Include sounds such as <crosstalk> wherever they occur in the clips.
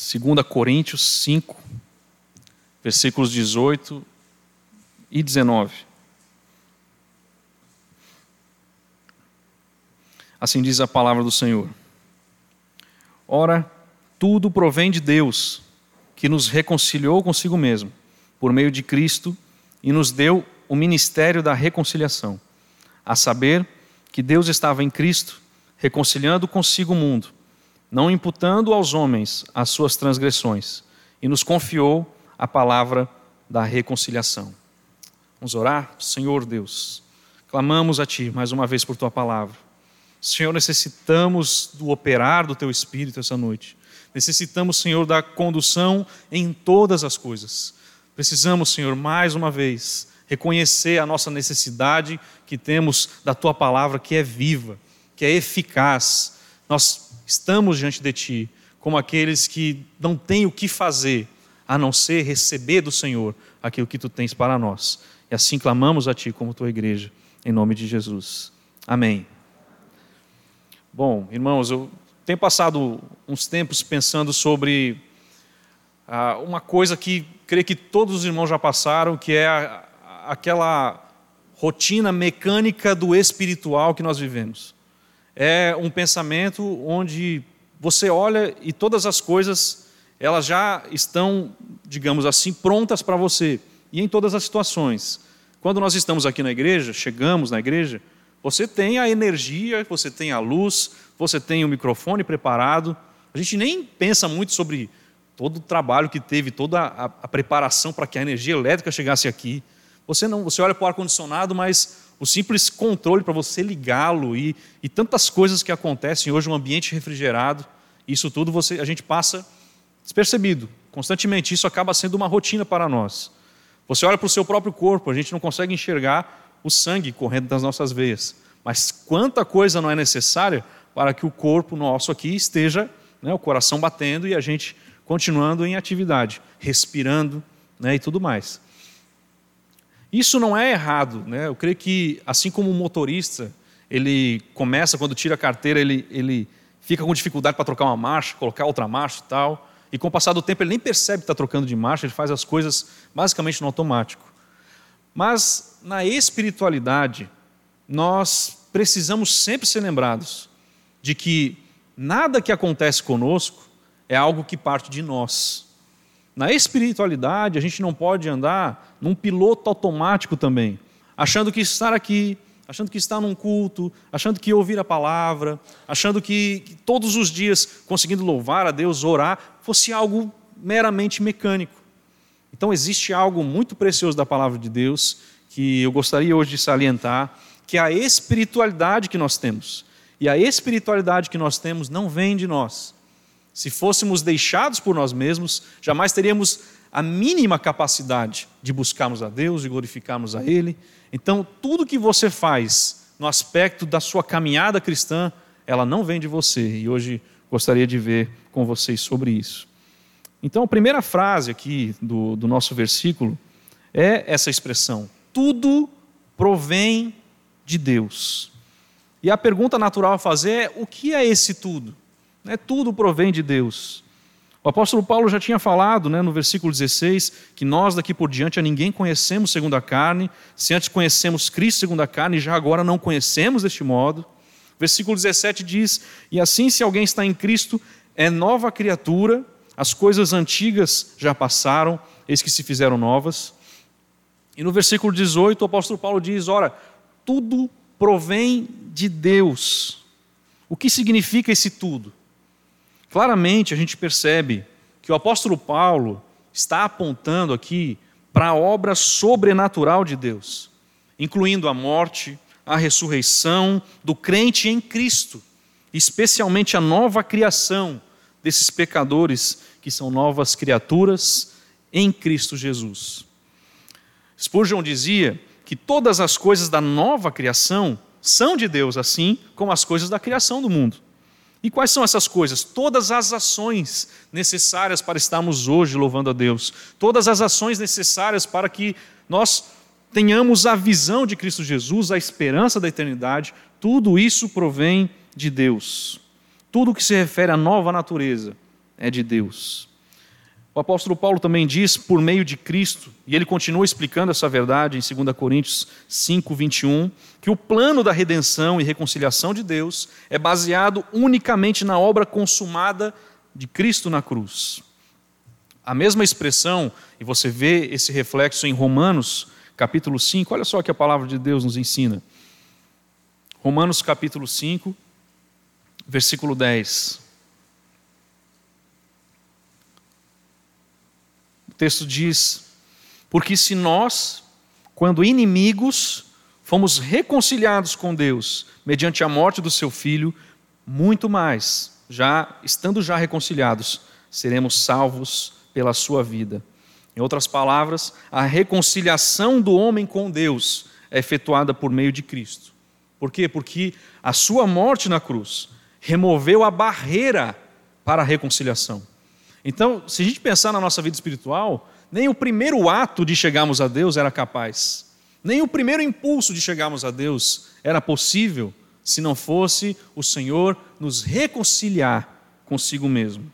2 Coríntios 5, versículos 18 e 19. Assim diz a palavra do Senhor. Ora, tudo provém de Deus, que nos reconciliou consigo mesmo, por meio de Cristo, e nos deu o ministério da reconciliação, a saber, que Deus estava em Cristo, reconciliando consigo o mundo, não imputando aos homens as suas transgressões, e nos confiou a palavra da reconciliação. Vamos orar? Senhor Deus, clamamos a Ti mais uma vez por Tua palavra. Senhor, necessitamos do operar do Teu Espírito essa noite. Necessitamos, Senhor, da condução em todas as coisas. Precisamos, Senhor, mais uma vez, reconhecer a nossa necessidade que temos da Tua palavra, que é viva, que é eficaz. Nós estamos diante de Ti como aqueles que não têm o que fazer a não ser receber do Senhor aquilo que Tu tens para nós. E assim clamamos a Ti como Tua igreja, em nome de Jesus. Amém. Bom, irmãos, eu tenho passado uns tempos pensando sobre ah, uma coisa que creio que todos os irmãos já passaram, que é a, aquela rotina mecânica do espiritual que nós vivemos. É um pensamento onde você olha e todas as coisas elas já estão, digamos assim, prontas para você e em todas as situações. Quando nós estamos aqui na igreja, chegamos na igreja, você tem a energia, você tem a luz, você tem o microfone preparado. A gente nem pensa muito sobre todo o trabalho que teve, toda a, a preparação para que a energia elétrica chegasse aqui. Você não, você olha para o ar condicionado, mas o simples controle para você ligá-lo e, e tantas coisas que acontecem hoje, um ambiente refrigerado, isso tudo você, a gente passa despercebido constantemente. Isso acaba sendo uma rotina para nós. Você olha para o seu próprio corpo, a gente não consegue enxergar o sangue correndo das nossas veias. Mas quanta coisa não é necessária para que o corpo nosso aqui esteja, né, o coração batendo e a gente continuando em atividade, respirando né, e tudo mais. Isso não é errado. Né? Eu creio que, assim como o motorista, ele começa, quando tira a carteira, ele, ele fica com dificuldade para trocar uma marcha, colocar outra marcha e tal. E com o passar do tempo ele nem percebe que está trocando de marcha, ele faz as coisas basicamente no automático. Mas na espiritualidade, nós precisamos sempre ser lembrados de que nada que acontece conosco é algo que parte de nós. Na espiritualidade, a gente não pode andar num piloto automático também, achando que estar aqui, achando que estar num culto, achando que ouvir a palavra, achando que, que todos os dias conseguindo louvar a Deus, orar, fosse algo meramente mecânico. Então existe algo muito precioso da palavra de Deus que eu gostaria hoje de salientar, que é a espiritualidade que nós temos. E a espiritualidade que nós temos não vem de nós. Se fôssemos deixados por nós mesmos, jamais teríamos a mínima capacidade de buscarmos a Deus e glorificarmos a Ele, então, tudo que você faz no aspecto da sua caminhada cristã, ela não vem de você. E hoje gostaria de ver com vocês sobre isso. Então, a primeira frase aqui do, do nosso versículo é essa expressão: tudo provém de Deus. E a pergunta natural a fazer é: o que é esse tudo? Né, tudo provém de Deus. O apóstolo Paulo já tinha falado né, no versículo 16 que nós daqui por diante a ninguém conhecemos segundo a carne, se antes conhecemos Cristo segundo a carne, já agora não conhecemos deste modo. Versículo 17 diz: E assim, se alguém está em Cristo, é nova criatura, as coisas antigas já passaram, eis que se fizeram novas. E no versículo 18, o apóstolo Paulo diz: Ora, tudo provém de Deus. O que significa esse tudo? Claramente a gente percebe que o apóstolo Paulo está apontando aqui para a obra sobrenatural de Deus, incluindo a morte, a ressurreição do crente em Cristo, especialmente a nova criação desses pecadores que são novas criaturas em Cristo Jesus. Spurgeon dizia que todas as coisas da nova criação são de Deus, assim como as coisas da criação do mundo. E quais são essas coisas? Todas as ações necessárias para estarmos hoje louvando a Deus, todas as ações necessárias para que nós tenhamos a visão de Cristo Jesus, a esperança da eternidade, tudo isso provém de Deus. Tudo que se refere à nova natureza é de Deus. O apóstolo Paulo também diz por meio de Cristo, e ele continua explicando essa verdade em 2 Coríntios 5, 21, que o plano da redenção e reconciliação de Deus é baseado unicamente na obra consumada de Cristo na cruz. A mesma expressão, e você vê esse reflexo em Romanos, capítulo 5, olha só o que a palavra de Deus nos ensina. Romanos capítulo 5, versículo 10. O texto diz: Porque se nós, quando inimigos, fomos reconciliados com Deus mediante a morte do seu filho, muito mais, já estando já reconciliados, seremos salvos pela sua vida. Em outras palavras, a reconciliação do homem com Deus é efetuada por meio de Cristo. Por quê? Porque a sua morte na cruz removeu a barreira para a reconciliação. Então, se a gente pensar na nossa vida espiritual, nem o primeiro ato de chegarmos a Deus era capaz, nem o primeiro impulso de chegarmos a Deus era possível se não fosse o Senhor nos reconciliar consigo mesmo.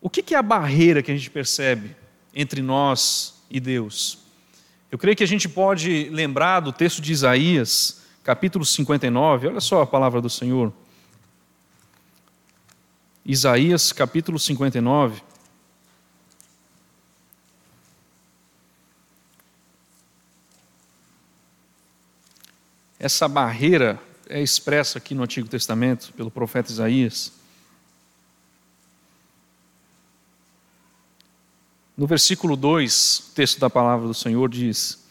O que é a barreira que a gente percebe entre nós e Deus? Eu creio que a gente pode lembrar do texto de Isaías, capítulo 59, olha só a palavra do Senhor. Isaías capítulo 59. Essa barreira é expressa aqui no Antigo Testamento pelo profeta Isaías. No versículo 2, o texto da palavra do Senhor diz: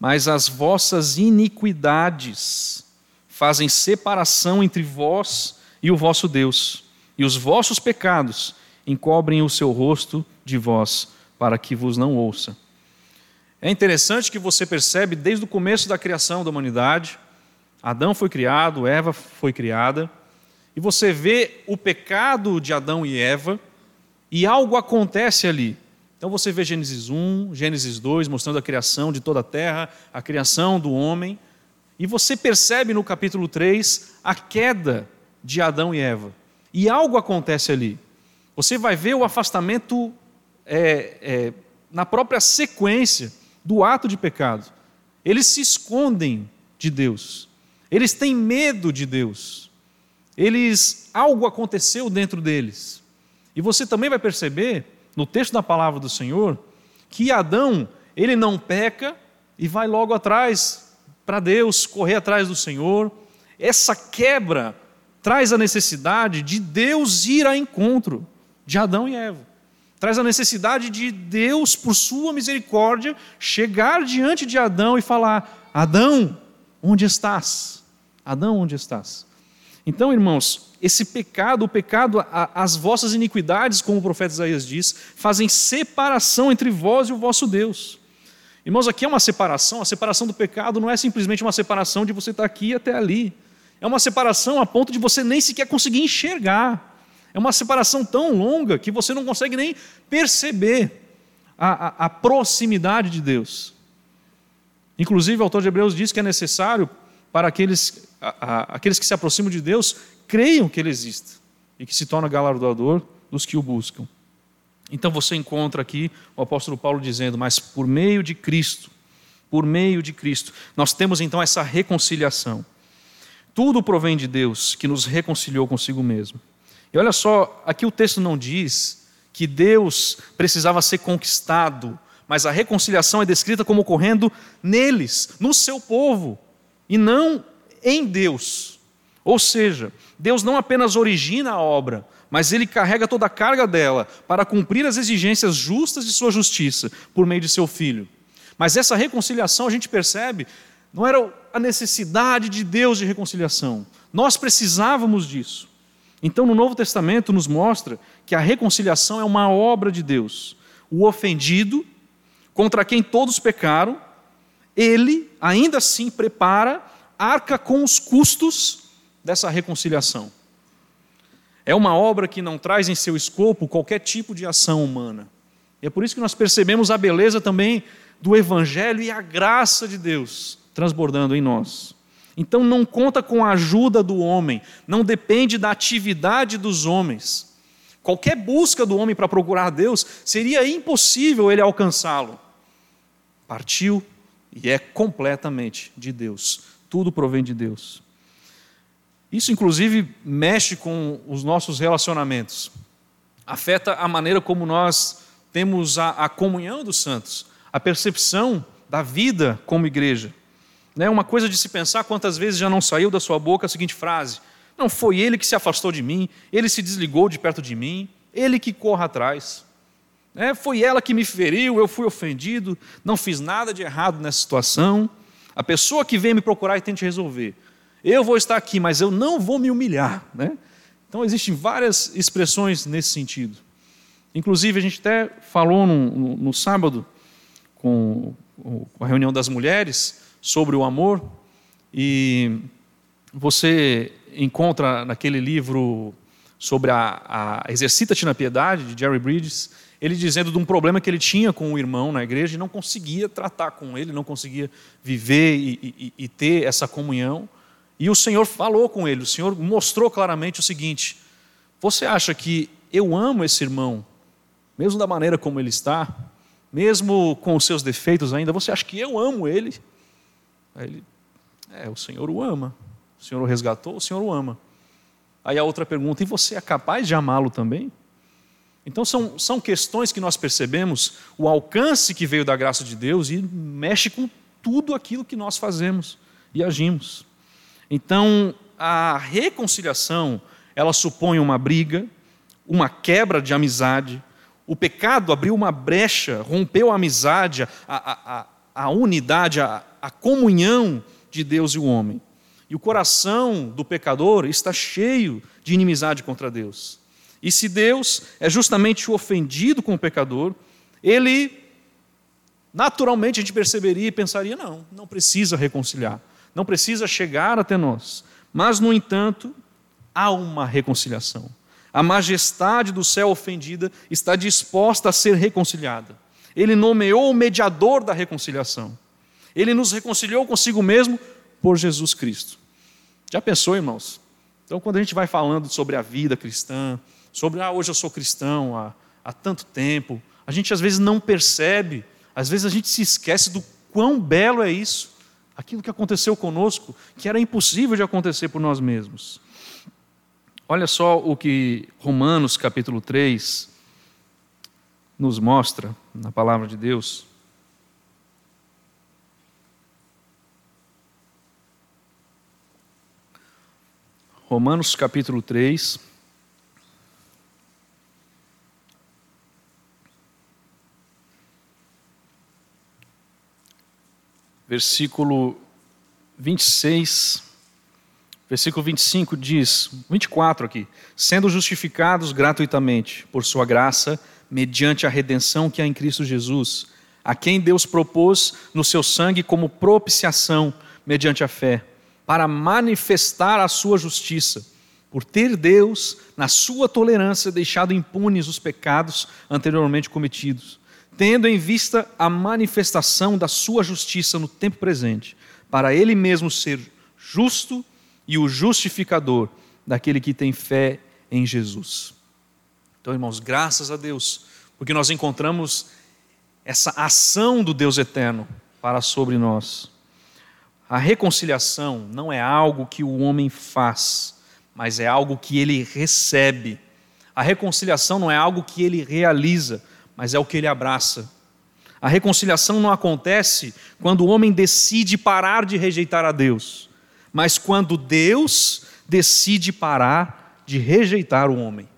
Mas as vossas iniquidades fazem separação entre vós e o vosso Deus e os vossos pecados encobrem o seu rosto de vós, para que vos não ouça. É interessante que você percebe desde o começo da criação da humanidade, Adão foi criado, Eva foi criada, e você vê o pecado de Adão e Eva, e algo acontece ali. Então você vê Gênesis 1, Gênesis 2, mostrando a criação de toda a terra, a criação do homem, e você percebe no capítulo 3 a queda de Adão e Eva. E algo acontece ali. Você vai ver o afastamento é, é, na própria sequência do ato de pecado. Eles se escondem de Deus. Eles têm medo de Deus. Eles algo aconteceu dentro deles. E você também vai perceber no texto da palavra do Senhor que Adão, ele não peca e vai logo atrás para Deus, correr atrás do Senhor. Essa quebra traz a necessidade de Deus ir ao encontro de Adão e Eva. Traz a necessidade de Deus, por sua misericórdia, chegar diante de Adão e falar: Adão, onde estás? Adão, onde estás? Então, irmãos, esse pecado, o pecado, as vossas iniquidades, como o profeta Isaías diz, fazem separação entre vós e o vosso Deus. Irmãos, aqui é uma separação, a separação do pecado não é simplesmente uma separação de você estar aqui até ali. É uma separação a ponto de você nem sequer conseguir enxergar. É uma separação tão longa que você não consegue nem perceber a, a, a proximidade de Deus. Inclusive, o autor de Hebreus diz que é necessário para aqueles, a, aqueles que se aproximam de Deus creiam que Ele existe e que se torna galardoador dos que o buscam. Então você encontra aqui o apóstolo Paulo dizendo: Mas por meio de Cristo, por meio de Cristo, nós temos então essa reconciliação. Tudo provém de Deus, que nos reconciliou consigo mesmo. E olha só, aqui o texto não diz que Deus precisava ser conquistado, mas a reconciliação é descrita como ocorrendo neles, no seu povo, e não em Deus. Ou seja, Deus não apenas origina a obra, mas ele carrega toda a carga dela para cumprir as exigências justas de sua justiça por meio de seu filho. Mas essa reconciliação a gente percebe não era a necessidade de Deus de reconciliação. Nós precisávamos disso. Então, no Novo Testamento, nos mostra que a reconciliação é uma obra de Deus. O ofendido, contra quem todos pecaram, ele, ainda assim, prepara, arca com os custos dessa reconciliação. É uma obra que não traz em seu escopo qualquer tipo de ação humana. E é por isso que nós percebemos a beleza também do Evangelho e a graça de Deus transbordando em nós. Então não conta com a ajuda do homem, não depende da atividade dos homens. Qualquer busca do homem para procurar Deus, seria impossível ele alcançá-lo. Partiu e é completamente de Deus. Tudo provém de Deus. Isso, inclusive, mexe com os nossos relacionamentos, afeta a maneira como nós temos a, a comunhão dos santos, a percepção da vida como igreja. É uma coisa de se pensar quantas vezes já não saiu da sua boca a seguinte frase: Não foi ele que se afastou de mim, ele se desligou de perto de mim, ele que corra atrás. É, foi ela que me feriu, eu fui ofendido, não fiz nada de errado nessa situação. A pessoa que vem me procurar e tente resolver. Eu vou estar aqui, mas eu não vou me humilhar. Né? Então, existem várias expressões nesse sentido. Inclusive, a gente até falou no, no, no sábado, com, com a reunião das mulheres, sobre o amor, e você encontra naquele livro sobre a, a Exercita-te na Piedade, de Jerry Bridges, ele dizendo de um problema que ele tinha com o irmão na igreja e não conseguia tratar com ele, não conseguia viver e, e, e ter essa comunhão. E o Senhor falou com ele, o Senhor mostrou claramente o seguinte: Você acha que eu amo esse irmão, mesmo da maneira como ele está, mesmo com os seus defeitos ainda, você acha que eu amo ele? Aí ele, é, o Senhor o ama. O Senhor o resgatou, o Senhor o ama. Aí a outra pergunta, e você é capaz de amá-lo também? Então são, são questões que nós percebemos o alcance que veio da graça de Deus e mexe com tudo aquilo que nós fazemos e agimos. Então, a reconciliação, ela supõe uma briga, uma quebra de amizade. O pecado abriu uma brecha, rompeu a amizade, a, a, a, a unidade, a, a comunhão de Deus e o homem. E o coração do pecador está cheio de inimizade contra Deus. E se Deus é justamente o ofendido com o pecador, ele naturalmente a gente perceberia e pensaria: não, não precisa reconciliar não precisa chegar até nós. Mas, no entanto, há uma reconciliação. A majestade do céu ofendida está disposta a ser reconciliada. Ele nomeou o mediador da reconciliação. Ele nos reconciliou consigo mesmo por Jesus Cristo. Já pensou, irmãos? Então, quando a gente vai falando sobre a vida cristã, sobre, ah, hoje eu sou cristão há, há tanto tempo, a gente às vezes não percebe, às vezes a gente se esquece do quão belo é isso aquilo que aconteceu conosco, que era impossível de acontecer por nós mesmos. Olha só o que Romanos capítulo 3 nos mostra na palavra de Deus. Romanos capítulo 3. versículo 26, versículo 25 diz, 24 aqui: sendo justificados gratuitamente por Sua graça, mediante a redenção que há em Cristo Jesus, a quem Deus propôs no seu sangue como propiciação mediante a fé, para manifestar a sua justiça, por ter Deus, na sua tolerância, deixado impunes os pecados anteriormente cometidos tendo em vista a manifestação da sua justiça no tempo presente, para ele mesmo ser justo e o justificador daquele que tem fé em Jesus. Então, irmãos, graças a Deus, porque nós encontramos essa ação do Deus eterno para sobre nós. A reconciliação não é algo que o homem faz, mas é algo que ele recebe. A reconciliação não é algo que ele realiza, mas é o que ele abraça. A reconciliação não acontece quando o homem decide parar de rejeitar a Deus, mas quando Deus decide parar de rejeitar o homem.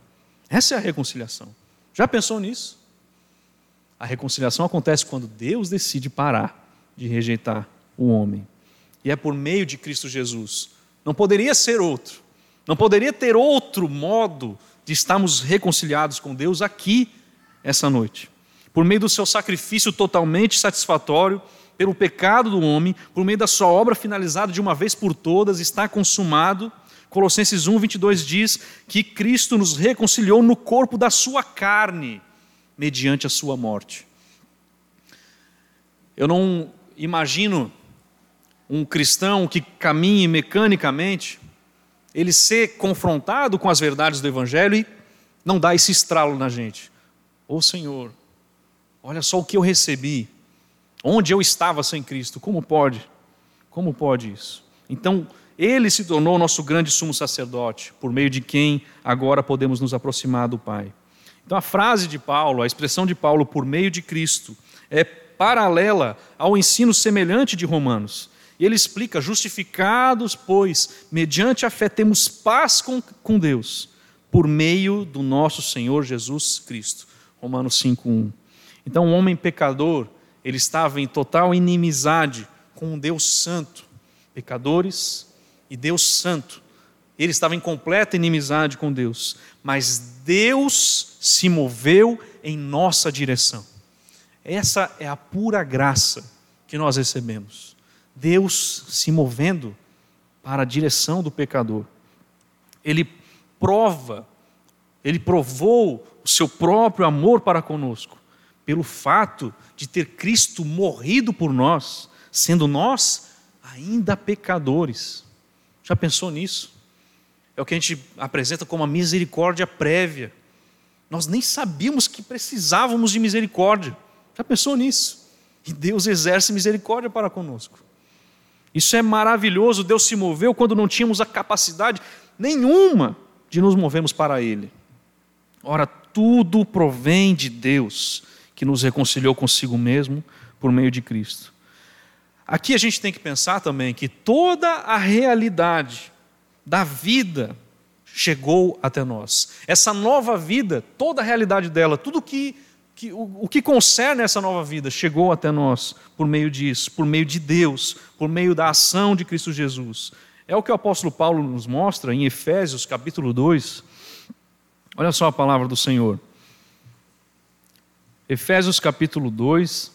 Essa é a reconciliação. Já pensou nisso? A reconciliação acontece quando Deus decide parar de rejeitar o homem. E é por meio de Cristo Jesus. Não poderia ser outro. Não poderia ter outro modo de estarmos reconciliados com Deus aqui essa noite. Por meio do seu sacrifício totalmente satisfatório pelo pecado do homem, por meio da sua obra finalizada de uma vez por todas, está consumado. Colossenses 1, 22 diz que Cristo nos reconciliou no corpo da sua carne, mediante a sua morte. Eu não imagino um cristão que caminhe mecanicamente, ele ser confrontado com as verdades do Evangelho e não dá esse estralo na gente. Ô oh, Senhor, olha só o que eu recebi. Onde eu estava sem Cristo? Como pode? Como pode isso? Então, ele se tornou nosso grande sumo sacerdote, por meio de quem agora podemos nos aproximar do Pai. Então, a frase de Paulo, a expressão de Paulo, por meio de Cristo, é paralela ao ensino semelhante de Romanos. E ele explica: justificados, pois, mediante a fé temos paz com, com Deus, por meio do nosso Senhor Jesus Cristo. Romanos 5,1. Então, o homem pecador, ele estava em total inimizade com um Deus santo. Pecadores e Deus santo. Ele estava em completa inimizade com Deus. Mas Deus se moveu em nossa direção. Essa é a pura graça que nós recebemos. Deus se movendo para a direção do pecador. Ele prova, ele provou o seu próprio amor para conosco, pelo fato de ter Cristo morrido por nós, sendo nós ainda pecadores. Já pensou nisso? É o que a gente apresenta como a misericórdia prévia. Nós nem sabíamos que precisávamos de misericórdia. Já pensou nisso? E Deus exerce misericórdia para conosco. Isso é maravilhoso. Deus se moveu quando não tínhamos a capacidade nenhuma de nos movermos para Ele. Ora, tudo provém de Deus, que nos reconciliou consigo mesmo por meio de Cristo. Aqui a gente tem que pensar também que toda a realidade da vida chegou até nós. Essa nova vida, toda a realidade dela, tudo que, que o, o, que concerne essa nova vida chegou até nós por meio disso, por meio de Deus, por meio da ação de Cristo Jesus. É o que o apóstolo Paulo nos mostra em Efésios capítulo 2. Olha só a palavra do Senhor. Efésios capítulo 2,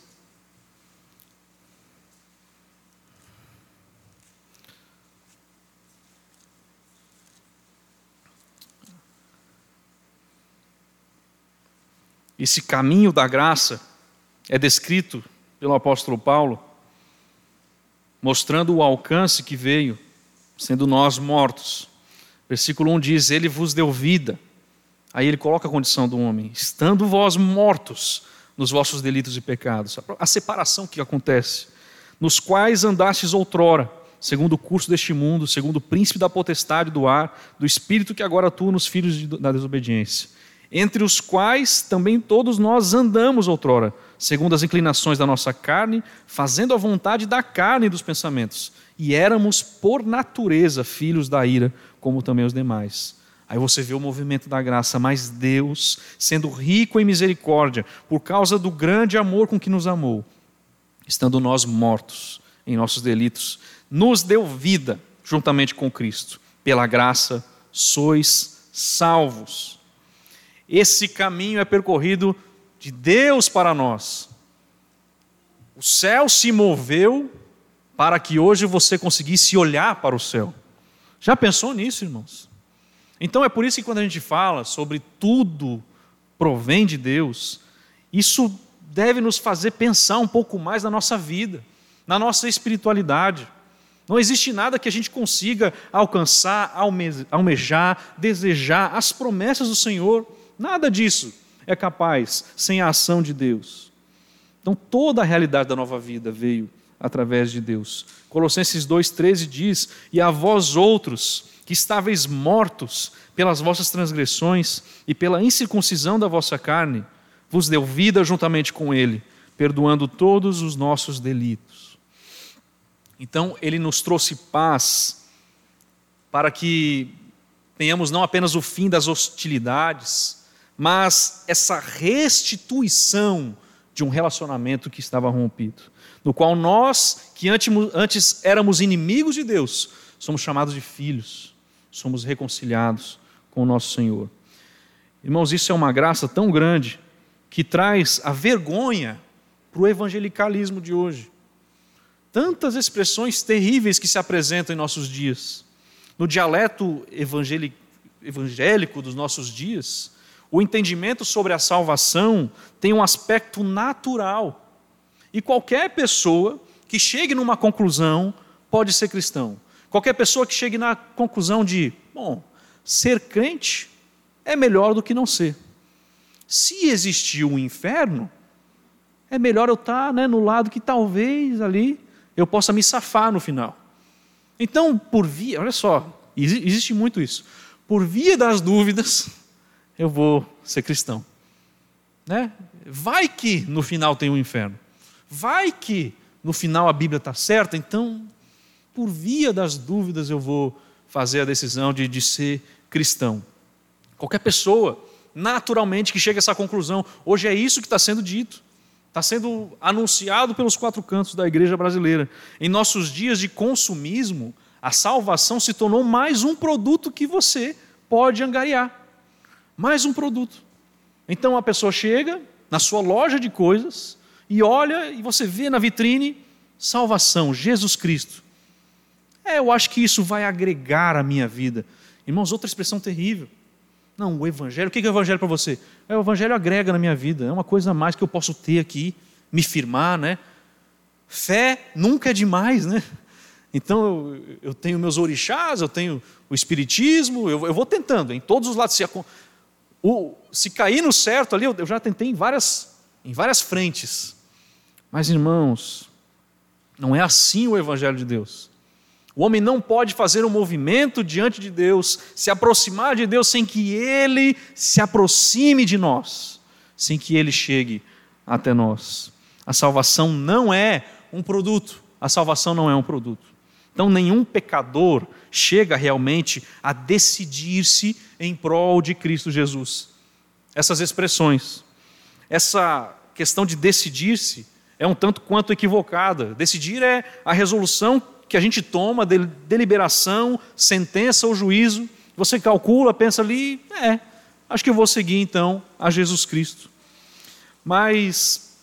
Esse caminho da graça é descrito pelo apóstolo Paulo, mostrando o alcance que veio, sendo nós mortos. Versículo 1 diz: Ele vos deu vida. Aí ele coloca a condição do homem: estando vós mortos nos vossos delitos e pecados. A separação que acontece, nos quais andastes outrora, segundo o curso deste mundo, segundo o príncipe da potestade do ar, do espírito que agora atua nos filhos da desobediência entre os quais também todos nós andamos outrora, segundo as inclinações da nossa carne, fazendo a vontade da carne e dos pensamentos, e éramos por natureza filhos da ira, como também os demais. Aí você vê o movimento da graça, mas Deus, sendo rico em misericórdia, por causa do grande amor com que nos amou, estando nós mortos em nossos delitos, nos deu vida juntamente com Cristo. Pela graça sois salvos esse caminho é percorrido de Deus para nós. O céu se moveu para que hoje você conseguisse olhar para o céu. Já pensou nisso, irmãos? Então é por isso que quando a gente fala sobre tudo provém de Deus, isso deve nos fazer pensar um pouco mais na nossa vida, na nossa espiritualidade. Não existe nada que a gente consiga alcançar, almejar, desejar as promessas do Senhor Nada disso é capaz sem a ação de Deus. Então toda a realidade da nova vida veio através de Deus. Colossenses 2,13 diz: E a vós outros, que estáveis mortos pelas vossas transgressões e pela incircuncisão da vossa carne, vos deu vida juntamente com Ele, perdoando todos os nossos delitos. Então, Ele nos trouxe paz para que tenhamos não apenas o fim das hostilidades, mas essa restituição de um relacionamento que estava rompido, no qual nós, que antes éramos inimigos de Deus, somos chamados de filhos, somos reconciliados com o nosso Senhor. Irmãos, isso é uma graça tão grande que traz a vergonha para o evangelicalismo de hoje. Tantas expressões terríveis que se apresentam em nossos dias. No dialeto evangélico dos nossos dias, o entendimento sobre a salvação tem um aspecto natural. E qualquer pessoa que chegue numa conclusão pode ser cristão. Qualquer pessoa que chegue na conclusão de, bom, ser crente é melhor do que não ser. Se existir um inferno, é melhor eu estar né, no lado que talvez ali eu possa me safar no final. Então, por via, olha só, existe muito isso. Por via das dúvidas, eu vou ser cristão. Né? Vai que no final tem um inferno. Vai que no final a Bíblia está certa, então, por via das dúvidas, eu vou fazer a decisão de, de ser cristão. Qualquer pessoa, naturalmente, que chega a essa conclusão, hoje é isso que está sendo dito, está sendo anunciado pelos quatro cantos da igreja brasileira. Em nossos dias de consumismo, a salvação se tornou mais um produto que você pode angariar. Mais um produto. Então a pessoa chega na sua loja de coisas e olha e você vê na vitrine salvação, Jesus Cristo. É, eu acho que isso vai agregar à minha vida. Irmãos, outra expressão terrível. Não, o Evangelho, o que é o Evangelho para você? É, o Evangelho agrega na minha vida, é uma coisa a mais que eu posso ter aqui, me firmar, né? Fé nunca é demais, né? Então eu, eu tenho meus orixás, eu tenho o Espiritismo, eu, eu vou tentando, em todos os lados. Se, o, se cair no certo ali, eu, já tentei em várias, em várias frentes. Mas irmãos, não é assim o Evangelho de Deus. O homem não pode fazer um movimento diante de Deus, se aproximar de Deus sem que Ele se aproxime de nós, sem que Ele chegue até nós. A salvação não é um produto, a salvação não é um produto. Então, nenhum pecador chega realmente a decidir-se em prol de Cristo Jesus. Essas expressões, essa questão de decidir-se é um tanto quanto equivocada. Decidir é a resolução que a gente toma, de deliberação, sentença ou juízo, você calcula, pensa ali, é, acho que eu vou seguir então a Jesus Cristo. Mas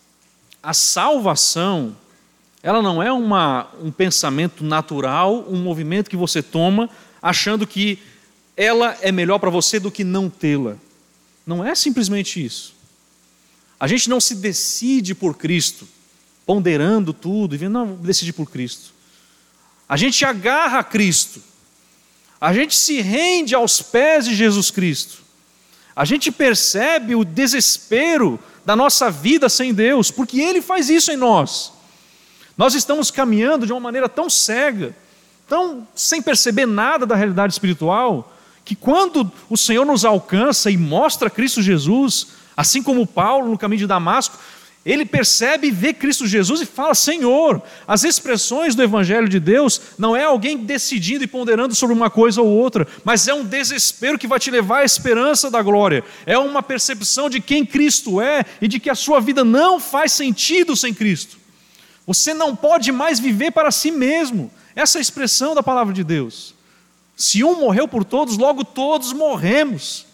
a salvação, ela não é uma, um pensamento natural, um movimento que você toma achando que ela é melhor para você do que não tê-la. Não é simplesmente isso. A gente não se decide por Cristo, ponderando tudo e vendo, não, decidi por Cristo. A gente agarra a Cristo. A gente se rende aos pés de Jesus Cristo. A gente percebe o desespero da nossa vida sem Deus, porque Ele faz isso em nós. Nós estamos caminhando de uma maneira tão cega, tão sem perceber nada da realidade espiritual, que quando o Senhor nos alcança e mostra Cristo Jesus, assim como Paulo no caminho de Damasco, ele percebe e vê Cristo Jesus e fala: Senhor, as expressões do Evangelho de Deus não é alguém decidindo e ponderando sobre uma coisa ou outra, mas é um desespero que vai te levar à esperança da glória. É uma percepção de quem Cristo é e de que a sua vida não faz sentido sem Cristo. Você não pode mais viver para si mesmo. Essa é a expressão da palavra de Deus. Se um morreu por todos, logo todos morremos.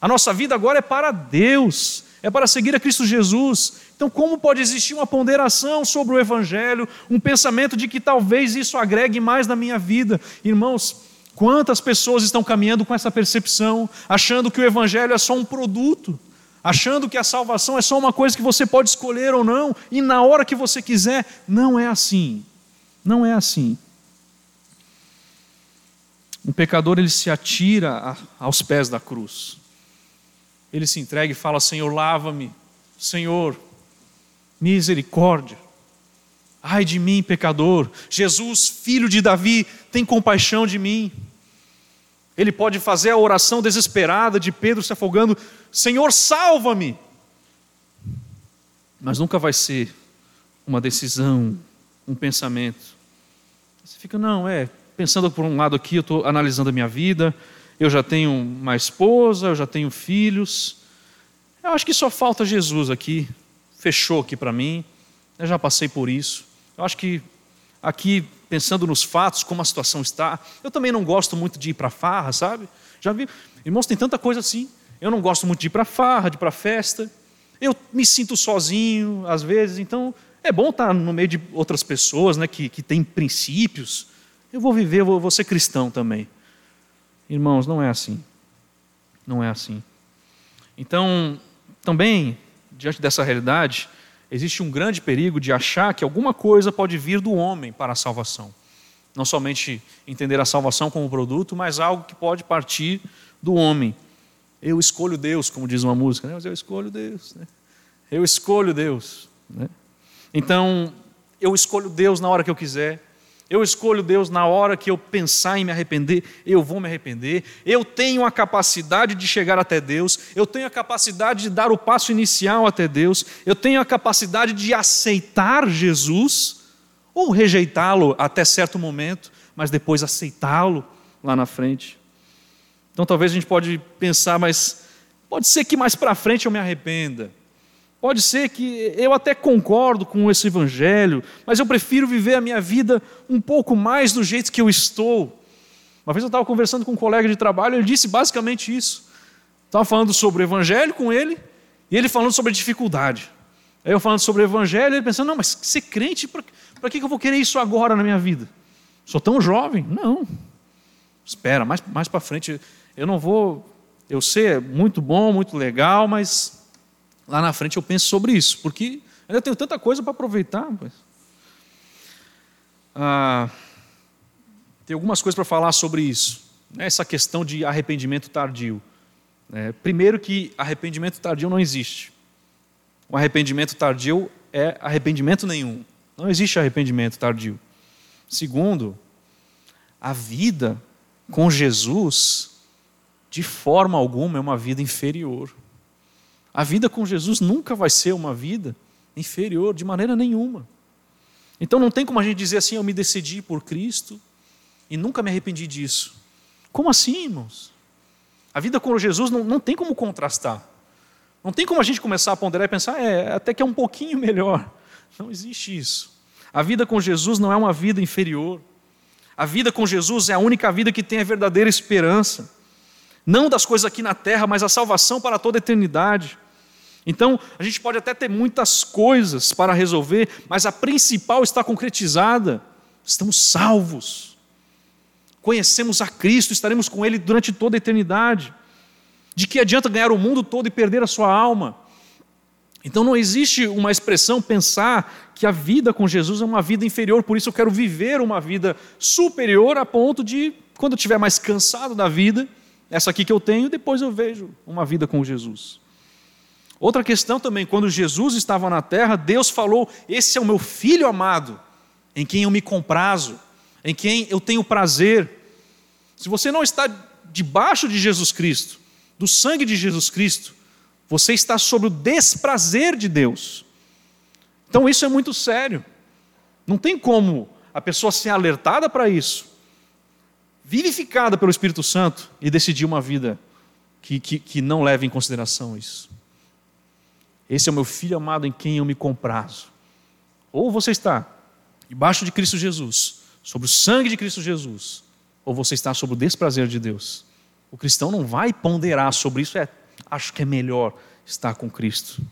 A nossa vida agora é para Deus, é para seguir a Cristo Jesus. Então, como pode existir uma ponderação sobre o Evangelho, um pensamento de que talvez isso agregue mais na minha vida? Irmãos, quantas pessoas estão caminhando com essa percepção, achando que o Evangelho é só um produto, achando que a salvação é só uma coisa que você pode escolher ou não, e na hora que você quiser? Não é assim. Não é assim. Um pecador ele se atira aos pés da cruz. Ele se entrega e fala: Senhor, lava-me. Senhor, misericórdia. Ai de mim, pecador. Jesus, filho de Davi, tem compaixão de mim. Ele pode fazer a oração desesperada de Pedro se afogando: Senhor, salva-me. Mas nunca vai ser uma decisão, um pensamento. Você fica, não, é, pensando por um lado aqui, eu estou analisando a minha vida, eu já tenho uma esposa, eu já tenho filhos. Eu acho que só falta Jesus aqui fechou aqui para mim, eu já passei por isso. Eu acho que aqui, pensando nos fatos, como a situação está, eu também não gosto muito de ir para farra, sabe? Já vi, irmãos, tem tanta coisa assim. Eu não gosto muito de ir para farra, de ir para festa. Eu me sinto sozinho, às vezes, então é bom estar no meio de outras pessoas né, que, que têm princípios. Eu vou viver, eu vou, vou ser cristão também. Irmãos, não é assim. Não é assim. Então, também diante dessa realidade, existe um grande perigo de achar que alguma coisa pode vir do homem para a salvação. Não somente entender a salvação como produto, mas algo que pode partir do homem. Eu escolho Deus, como diz uma música, né? mas eu escolho Deus. Né? Eu escolho Deus. Né? Então, eu escolho Deus na hora que eu quiser. Eu escolho Deus na hora que eu pensar em me arrepender, eu vou me arrepender. Eu tenho a capacidade de chegar até Deus, eu tenho a capacidade de dar o passo inicial até Deus, eu tenho a capacidade de aceitar Jesus ou rejeitá-lo até certo momento, mas depois aceitá-lo lá na frente. Então talvez a gente pode pensar, mas pode ser que mais para frente eu me arrependa. Pode ser que eu até concordo com esse evangelho, mas eu prefiro viver a minha vida um pouco mais do jeito que eu estou. Uma vez eu estava conversando com um colega de trabalho, ele disse basicamente isso. Estava falando sobre o evangelho com ele, e ele falando sobre a dificuldade. Aí eu falando sobre o evangelho, ele pensando, não, mas ser crente, para que eu vou querer isso agora na minha vida? Sou tão jovem? Não. Espera, mais, mais para frente, eu não vou. Eu sei, é muito bom, muito legal, mas lá na frente eu penso sobre isso, porque ainda tenho tanta coisa para aproveitar. Ah, tem algumas coisas para falar sobre isso. Né, essa questão de arrependimento tardio. É, primeiro que arrependimento tardio não existe. O arrependimento tardio é arrependimento nenhum. Não existe arrependimento tardio. Segundo, a vida com Jesus, de forma alguma, é uma vida inferior. A vida com Jesus nunca vai ser uma vida inferior, de maneira nenhuma. Então não tem como a gente dizer assim, eu me decidi por Cristo e nunca me arrependi disso. Como assim, irmãos? A vida com Jesus não, não tem como contrastar. Não tem como a gente começar a ponderar e pensar, é, até que é um pouquinho <laughs> melhor. Não existe isso. A vida com Jesus não é uma vida inferior. A vida com Jesus é a única vida que tem a verdadeira esperança. Não das coisas aqui na terra, mas a salvação para toda a eternidade. Então, a gente pode até ter muitas coisas para resolver, mas a principal está concretizada. Estamos salvos. Conhecemos a Cristo, estaremos com Ele durante toda a eternidade. De que adianta ganhar o mundo todo e perder a sua alma? Então não existe uma expressão pensar que a vida com Jesus é uma vida inferior, por isso eu quero viver uma vida superior a ponto de, quando eu estiver mais cansado da vida, essa aqui que eu tenho, depois eu vejo uma vida com Jesus. Outra questão também, quando Jesus estava na terra, Deus falou: Esse é o meu filho amado, em quem eu me comprazo, em quem eu tenho prazer. Se você não está debaixo de Jesus Cristo, do sangue de Jesus Cristo, você está sob o desprazer de Deus. Então isso é muito sério. Não tem como a pessoa ser alertada para isso, vivificada pelo Espírito Santo e decidir uma vida que, que, que não leve em consideração isso. Esse é o meu filho amado em quem eu me comprazo. Ou você está debaixo de Cristo Jesus, sobre o sangue de Cristo Jesus, ou você está sob o desprazer de Deus. O cristão não vai ponderar sobre isso, é, acho que é melhor estar com Cristo.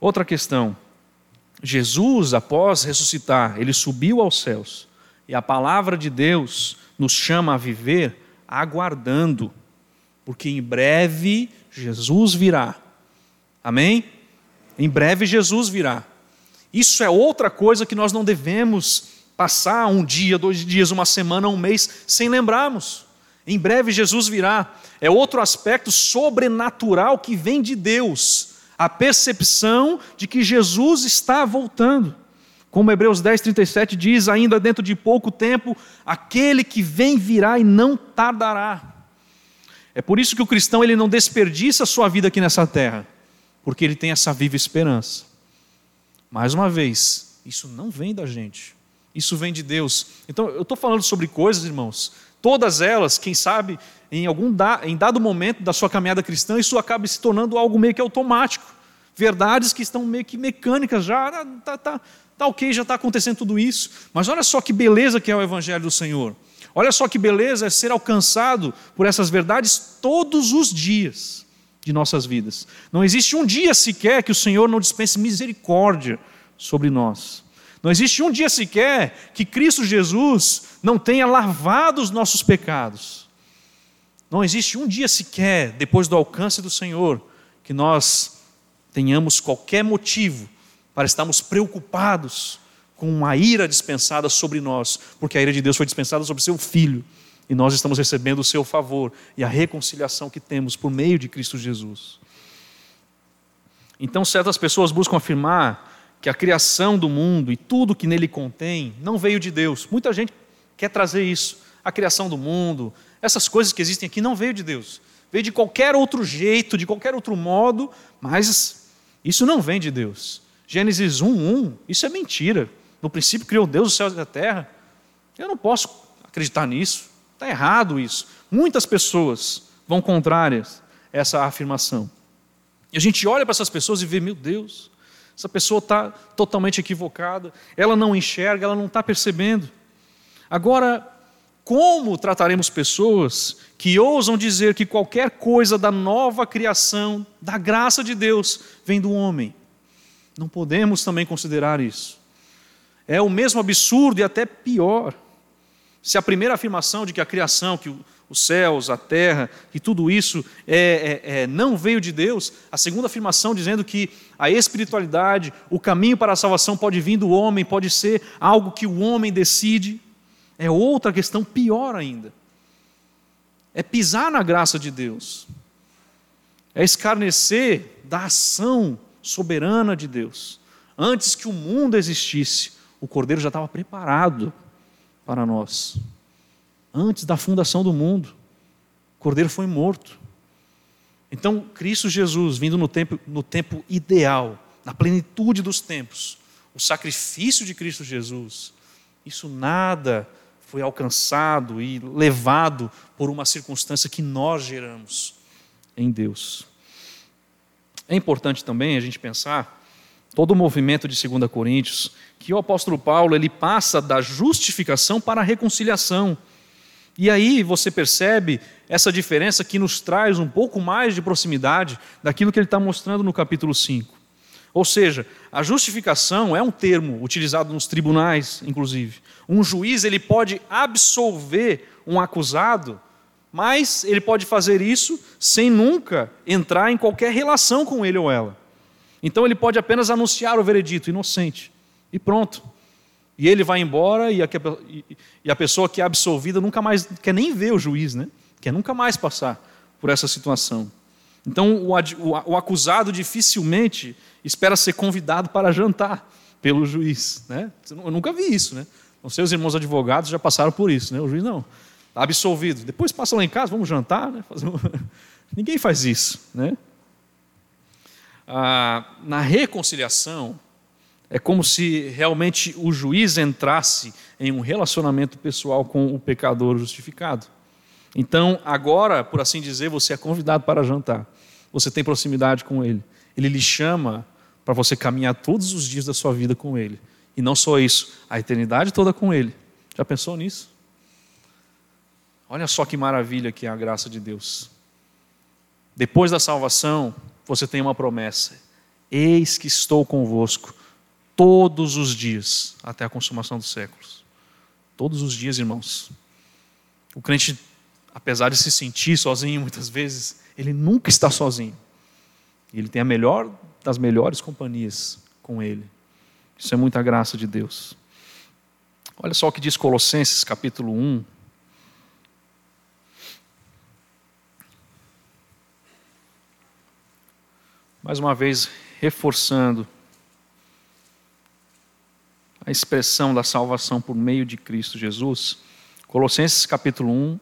Outra questão. Jesus, após ressuscitar, ele subiu aos céus. E a palavra de Deus nos chama a viver aguardando, porque em breve Jesus virá Amém? Em breve Jesus virá. Isso é outra coisa que nós não devemos passar um dia, dois dias, uma semana, um mês sem lembrarmos. Em breve Jesus virá. É outro aspecto sobrenatural que vem de Deus, a percepção de que Jesus está voltando. Como Hebreus 10, 37 diz, ainda dentro de pouco tempo, aquele que vem virá e não tardará. É por isso que o cristão ele não desperdiça a sua vida aqui nessa terra porque ele tem essa viva esperança. Mais uma vez, isso não vem da gente, isso vem de Deus. Então, eu estou falando sobre coisas, irmãos, todas elas, quem sabe, em algum da, em dado momento da sua caminhada cristã, isso acaba se tornando algo meio que automático. Verdades que estão meio que mecânicas já, ah, tá, tá, tá ok, já está acontecendo tudo isso. Mas olha só que beleza que é o Evangelho do Senhor. Olha só que beleza é ser alcançado por essas verdades todos os dias de nossas vidas. Não existe um dia sequer que o Senhor não dispense misericórdia sobre nós. Não existe um dia sequer que Cristo Jesus não tenha lavado os nossos pecados. Não existe um dia sequer, depois do alcance do Senhor, que nós tenhamos qualquer motivo para estarmos preocupados com uma ira dispensada sobre nós, porque a ira de Deus foi dispensada sobre seu Filho E nós estamos recebendo o seu favor e a reconciliação que temos por meio de Cristo Jesus. Então, certas pessoas buscam afirmar que a criação do mundo e tudo que nele contém não veio de Deus. Muita gente quer trazer isso. A criação do mundo, essas coisas que existem aqui não veio de Deus. Veio de qualquer outro jeito, de qualquer outro modo, mas isso não vem de Deus. Gênesis 1:1, isso é mentira. No princípio criou Deus os céus e a terra. Eu não posso acreditar nisso. Está errado isso. Muitas pessoas vão contrárias a essa afirmação. E a gente olha para essas pessoas e vê, meu Deus, essa pessoa está totalmente equivocada, ela não enxerga, ela não está percebendo. Agora, como trataremos pessoas que ousam dizer que qualquer coisa da nova criação, da graça de Deus, vem do homem? Não podemos também considerar isso. É o mesmo absurdo e até pior. Se a primeira afirmação de que a criação, que os céus, a terra, que tudo isso é, é, é, não veio de Deus, a segunda afirmação dizendo que a espiritualidade, o caminho para a salvação pode vir do homem, pode ser algo que o homem decide, é outra questão pior ainda. É pisar na graça de Deus, é escarnecer da ação soberana de Deus. Antes que o mundo existisse, o Cordeiro já estava preparado para nós. Antes da fundação do mundo, o Cordeiro foi morto. Então, Cristo Jesus, vindo no tempo, no tempo ideal, na plenitude dos tempos, o sacrifício de Cristo Jesus, isso nada foi alcançado e levado por uma circunstância que nós geramos em Deus. É importante também a gente pensar todo o movimento de 2 Coríntios, que o apóstolo Paulo ele passa da justificação para a reconciliação. E aí você percebe essa diferença que nos traz um pouco mais de proximidade daquilo que ele está mostrando no capítulo 5. Ou seja, a justificação é um termo utilizado nos tribunais, inclusive. Um juiz ele pode absolver um acusado, mas ele pode fazer isso sem nunca entrar em qualquer relação com ele ou ela. Então ele pode apenas anunciar o veredito inocente e pronto. E ele vai embora e a, e a pessoa que é absolvida nunca mais quer nem ver o juiz, né? quer nunca mais passar por essa situação. Então o, o, o acusado dificilmente espera ser convidado para jantar pelo juiz. Né? Eu nunca vi isso. Né? Os irmãos advogados já passaram por isso. Né? O juiz não. Está absolvido. Depois passa lá em casa, vamos jantar. Né? Um... <laughs> Ninguém faz isso. Né? Ah, na reconciliação, é como se realmente o juiz entrasse em um relacionamento pessoal com o pecador justificado. Então, agora, por assim dizer, você é convidado para jantar. Você tem proximidade com ele. Ele lhe chama para você caminhar todos os dias da sua vida com ele. E não só isso, a eternidade toda com ele. Já pensou nisso? Olha só que maravilha que é a graça de Deus. Depois da salvação, você tem uma promessa: Eis que estou convosco todos os dias, até a consumação dos séculos. Todos os dias, irmãos. O crente, apesar de se sentir sozinho muitas vezes, ele nunca está sozinho. Ele tem a melhor das melhores companhias com ele. Isso é muita graça de Deus. Olha só o que diz Colossenses capítulo 1. Mais uma vez, reforçando a expressão da salvação por meio de Cristo Jesus. Colossenses capítulo 1,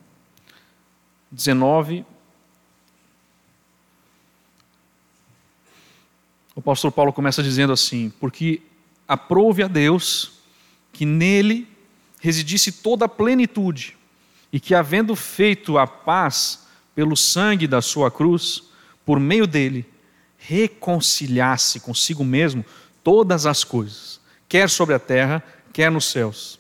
19. O apóstolo Paulo começa dizendo assim: Porque aprove a Deus que nele residisse toda a plenitude, e que, havendo feito a paz pelo sangue da sua cruz, por meio dele, reconciliasse consigo mesmo todas as coisas quer sobre a terra, quer nos céus.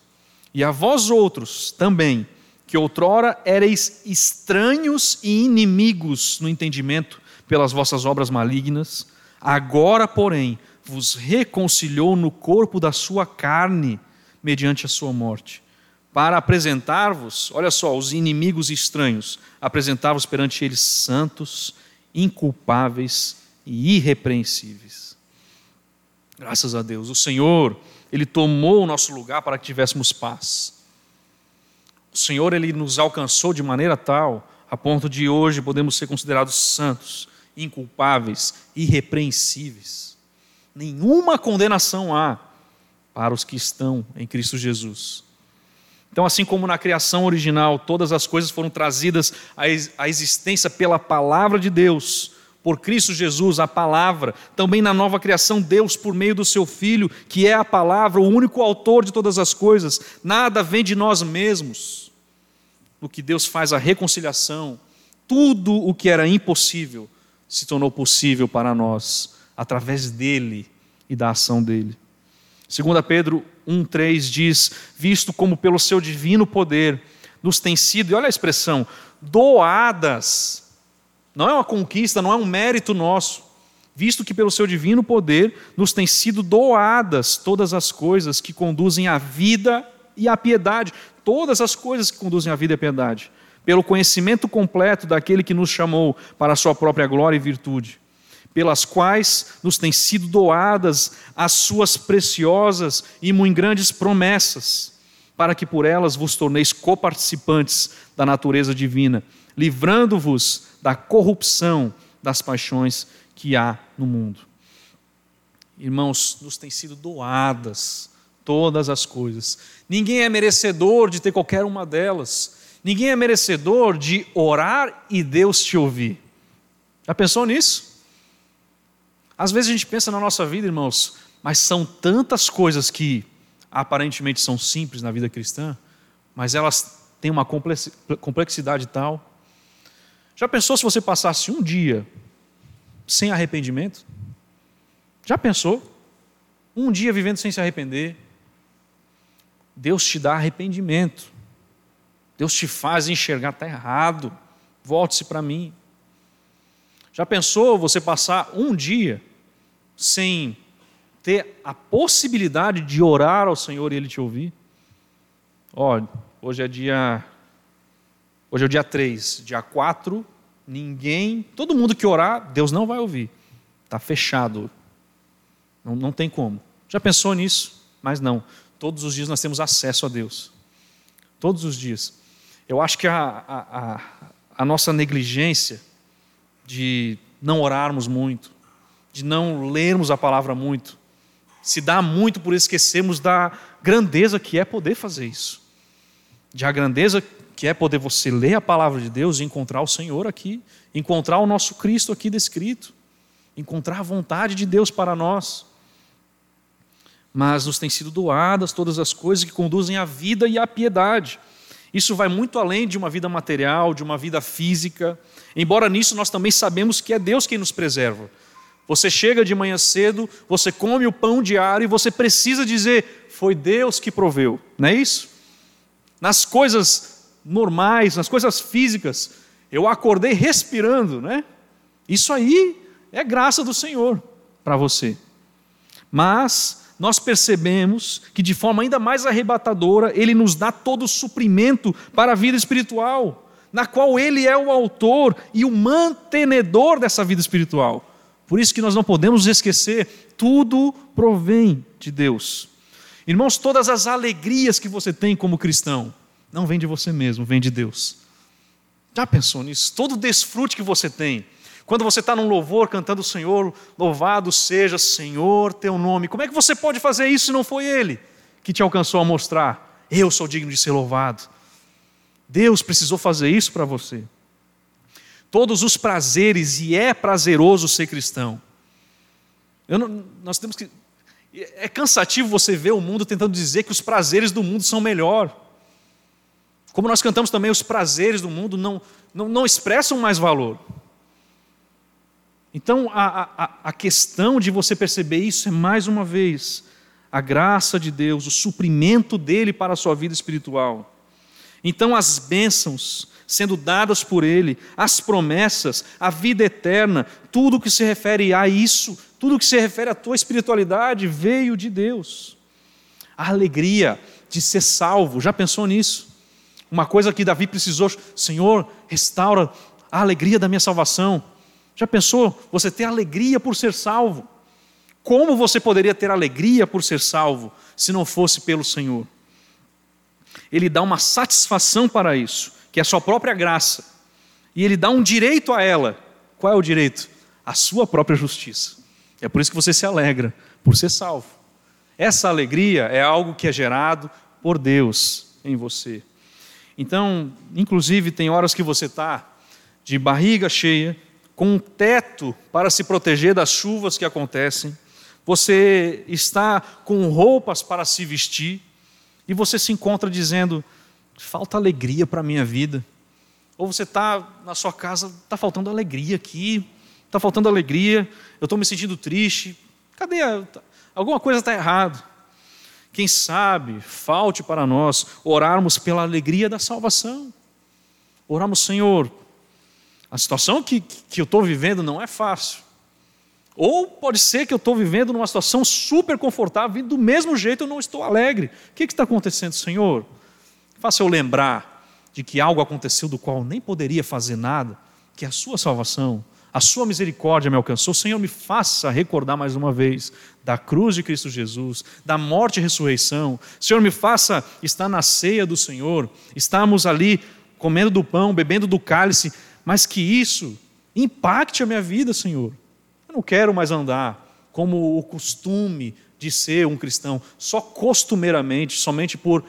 E a vós outros também, que outrora ereis estranhos e inimigos no entendimento pelas vossas obras malignas, agora, porém, vos reconciliou no corpo da sua carne, mediante a sua morte, para apresentar-vos, olha só, os inimigos estranhos, apresentar-vos perante eles santos, inculpáveis e irrepreensíveis. Graças a Deus. O Senhor, Ele tomou o nosso lugar para que tivéssemos paz. O Senhor ele nos alcançou de maneira tal a ponto de hoje podemos ser considerados santos, inculpáveis, irrepreensíveis. Nenhuma condenação há para os que estão em Cristo Jesus. Então, assim como na criação original, todas as coisas foram trazidas à existência pela palavra de Deus, por Cristo Jesus, a palavra, também na nova criação, Deus, por meio do seu Filho, que é a palavra, o único autor de todas as coisas, nada vem de nós mesmos. No que Deus faz a reconciliação, tudo o que era impossível se tornou possível para nós, através dele e da ação dele. 2 Pedro 1,3 diz: Visto como pelo seu divino poder nos tem sido, e olha a expressão, doadas, não é uma conquista, não é um mérito nosso, visto que pelo seu divino poder nos tem sido doadas todas as coisas que conduzem à vida e à piedade, todas as coisas que conduzem à vida e à piedade, pelo conhecimento completo daquele que nos chamou para a sua própria glória e virtude pelas quais nos têm sido doadas as suas preciosas e muito grandes promessas, para que por elas vos torneis coparticipantes da natureza divina, livrando-vos da corrupção das paixões que há no mundo. Irmãos, nos têm sido doadas todas as coisas. Ninguém é merecedor de ter qualquer uma delas. Ninguém é merecedor de orar e Deus te ouvir. Já pensou nisso? Às vezes a gente pensa na nossa vida, irmãos, mas são tantas coisas que aparentemente são simples na vida cristã, mas elas têm uma complexidade tal. Já pensou se você passasse um dia sem arrependimento? Já pensou? Um dia vivendo sem se arrepender? Deus te dá arrependimento. Deus te faz enxergar, está errado. Volte-se para mim. Já pensou você passar um dia sem ter a possibilidade de orar ao Senhor e Ele te ouvir? Ó, hoje é dia. Hoje é o dia 3. Dia 4, ninguém. Todo mundo que orar, Deus não vai ouvir. Está fechado. Não, não tem como. Já pensou nisso? Mas não. Todos os dias nós temos acesso a Deus. Todos os dias. Eu acho que a, a, a, nossa negligência de não orarmos muito, de não lermos a palavra muito, se dá muito por esquecermos da grandeza que é poder fazer isso. De a grandeza que é poder você ler a palavra de Deus e encontrar o Senhor aqui, encontrar o nosso Cristo aqui descrito, encontrar a vontade de Deus para nós. Mas nos têm sido doadas todas as coisas que conduzem à vida e à piedade. Isso vai muito além de uma vida material, de uma vida física. Embora nisso nós também sabemos que é Deus quem nos preserva. Você chega de manhã cedo, você come o pão diário e você precisa dizer: foi Deus que proveu, não é isso? Nas coisas normais, nas coisas físicas, eu acordei respirando, né? Isso aí é graça do Senhor para você. Mas nós percebemos que de forma ainda mais arrebatadora, Ele nos dá todo o suprimento para a vida espiritual, na qual Ele é o autor e o mantenedor dessa vida espiritual. Por isso que nós não podemos esquecer, tudo provém de Deus. Irmãos, todas as alegrias que você tem como cristão, não vem de você mesmo, vem de Deus. Já pensou nisso? Todo desfrute que você tem, quando você está num louvor cantando o Senhor, louvado seja Senhor teu nome, como é que você pode fazer isso se não foi Ele que te alcançou a mostrar? Eu sou digno de ser louvado. Deus precisou fazer isso para você todos os prazeres, e é prazeroso ser cristão. Não, nós temos que. É cansativo você ver o mundo tentando dizer que os prazeres do mundo são melhor. Como nós cantamos também, os prazeres do mundo não, não, não expressam mais valor. Então, a, a, a questão de você perceber isso é, mais uma vez, a graça de Deus, o suprimento dele para a sua vida espiritual. Então, as bênçãos sendo dadas por Ele, as promessas, a vida eterna, tudo que se refere a isso, tudo que se refere à tua espiritualidade veio de Deus. A alegria de ser salvo, já pensou nisso? Uma coisa que Davi precisou, Senhor, restaura a alegria da minha salvação. Já pensou você ter alegria por ser salvo? Como você poderia ter alegria por ser salvo se não fosse pelo Senhor? Ele dá uma satisfação para isso, que é a sua própria graça. E ele dá um direito a ela. Qual é o direito? A sua própria justiça. É por isso que você se alegra, por ser salvo. Essa alegria é algo que é gerado por Deus em você. Então, inclusive, tem horas que você está de barriga cheia, com um teto para se proteger das chuvas que acontecem, você está com roupas para se vestir, e você se encontra dizendo: falta alegria para a minha vida. Ou você está na sua casa, está faltando alegria aqui, está faltando alegria, eu estou me sentindo triste. Cadê? A... Alguma coisa está errada. Quem sabe falte para nós orarmos pela alegria da salvação. Oramos, Senhor, a situação que, que eu estou vivendo não é fácil. Ou pode ser que eu estou vivendo numa situação super confortável e do mesmo jeito eu não estou alegre. O que, está acontecendo, Senhor? Faça eu lembrar de que algo aconteceu do qual nem poderia fazer nada, que é a sua salvação, a sua misericórdia me alcançou. Senhor, me faça recordar mais uma vez da cruz de Cristo Jesus, da morte e ressurreição. Senhor, me faça estar na ceia do Senhor, estamos ali comendo do pão, bebendo do cálice, mas que isso impacte a minha vida, Senhor. Eu não quero mais andar como o costume de ser um cristão, só costumeiramente, somente por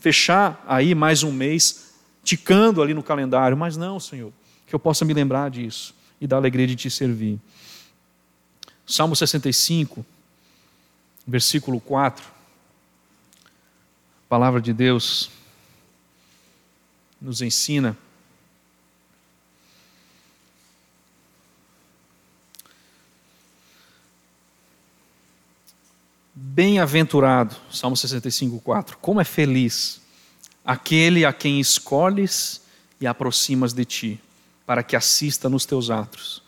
fechar aí mais um mês, ticando ali no calendário. Mas não, Senhor, que eu possa me lembrar disso e da alegria de te servir. Salmo 65, versículo 4. A palavra de Deus nos ensina Bem-aventurado, Salmo 65, 4. Como é feliz aquele a quem escolhes e aproximas de ti, para que assista nos teus atos.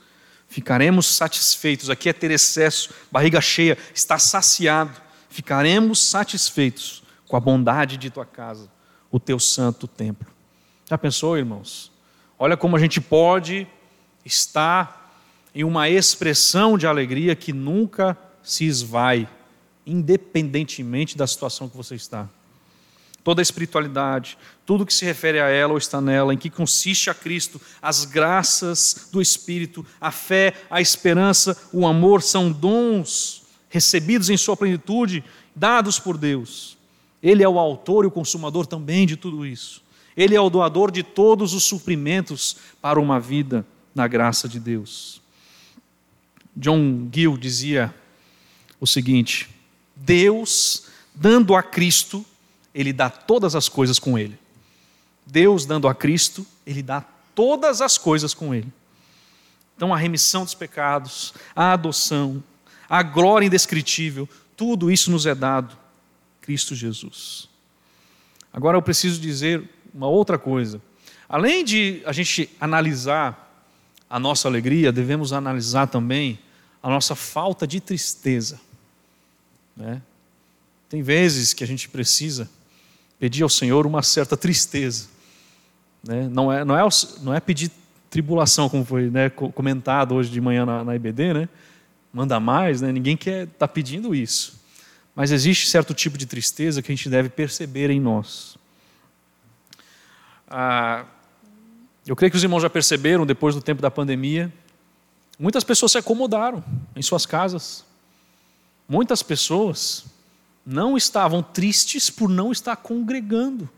Ficaremos satisfeitos. Aqui é ter excesso, barriga cheia, está saciado. Ficaremos satisfeitos com a bondade de tua casa, o teu santo templo. Já pensou, irmãos? Olha como a gente pode estar em uma expressão de alegria que nunca se esvai independentemente da situação que você está. Toda a espiritualidade, tudo que se refere a ela ou está nela, em que consiste a Cristo, as graças do Espírito, a fé, a esperança, o amor, são dons recebidos em sua plenitude, dados por Deus. Ele é o autor e o consumador também de tudo isso. Ele é o doador de todos os suprimentos para uma vida na graça de Deus. John Gill dizia o seguinte: Deus, dando a Cristo, Ele dá todas as coisas com Ele. Deus, dando a Cristo, Ele dá todas as coisas com Ele. Então, a remissão dos pecados, a adoção, a glória indescritível, tudo isso nos é dado, Cristo Jesus. Agora eu preciso dizer uma outra coisa. Além de a gente analisar a nossa alegria, devemos analisar também a nossa falta de tristeza. Né? Tem vezes que a gente precisa pedir ao Senhor uma certa tristeza. Né? Não, é, não, é, não é pedir tribulação, como foi né, comentado hoje de manhã na, na IBD, né? manda mais, né? ninguém quer estar tá pedindo isso. Mas existe certo tipo de tristeza que a gente deve perceber em nós. Ah, eu creio que os irmãos já perceberam, depois do tempo da pandemia, muitas pessoas se acomodaram em suas casas, Muitas pessoas não estavam tristes por não estar congregando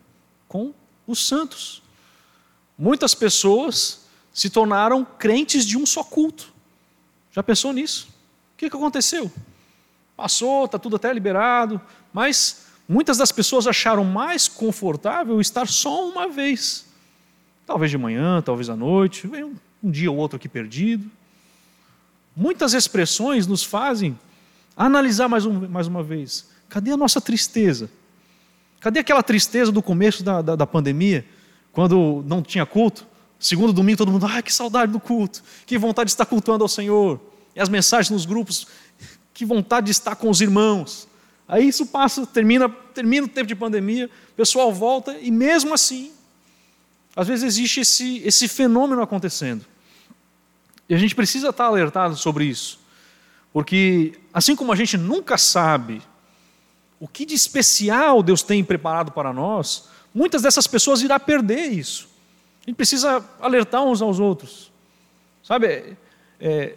com os santos. Muitas pessoas se tornaram crentes de um só culto. Já pensou nisso? O que aconteceu? Passou, está tudo até liberado, mas muitas das pessoas acharam mais confortável estar só uma vez. Talvez de manhã, talvez à noite, um, um dia ou outro aqui perdido. Muitas expressões nos fazem analisar mais, um, mais uma vez: cadê a nossa tristeza? Cadê aquela tristeza do começo da, da, da pandemia, quando não tinha culto? Segundo domingo, todo mundo, ai, que saudade do culto, que vontade de estar cultuando ao Senhor. E as mensagens nos grupos, que vontade de estar com os irmãos. Aí isso passa, termina, termina o tempo de pandemia, o pessoal volta e mesmo assim, às vezes existe esse, esse fenômeno acontecendo. E a gente precisa estar alertado sobre isso. Porque, assim como a gente nunca sabe o que de especial Deus tem preparado para nós, muitas dessas pessoas irá perder isso. A gente precisa alertar uns aos outros. Sabe, é,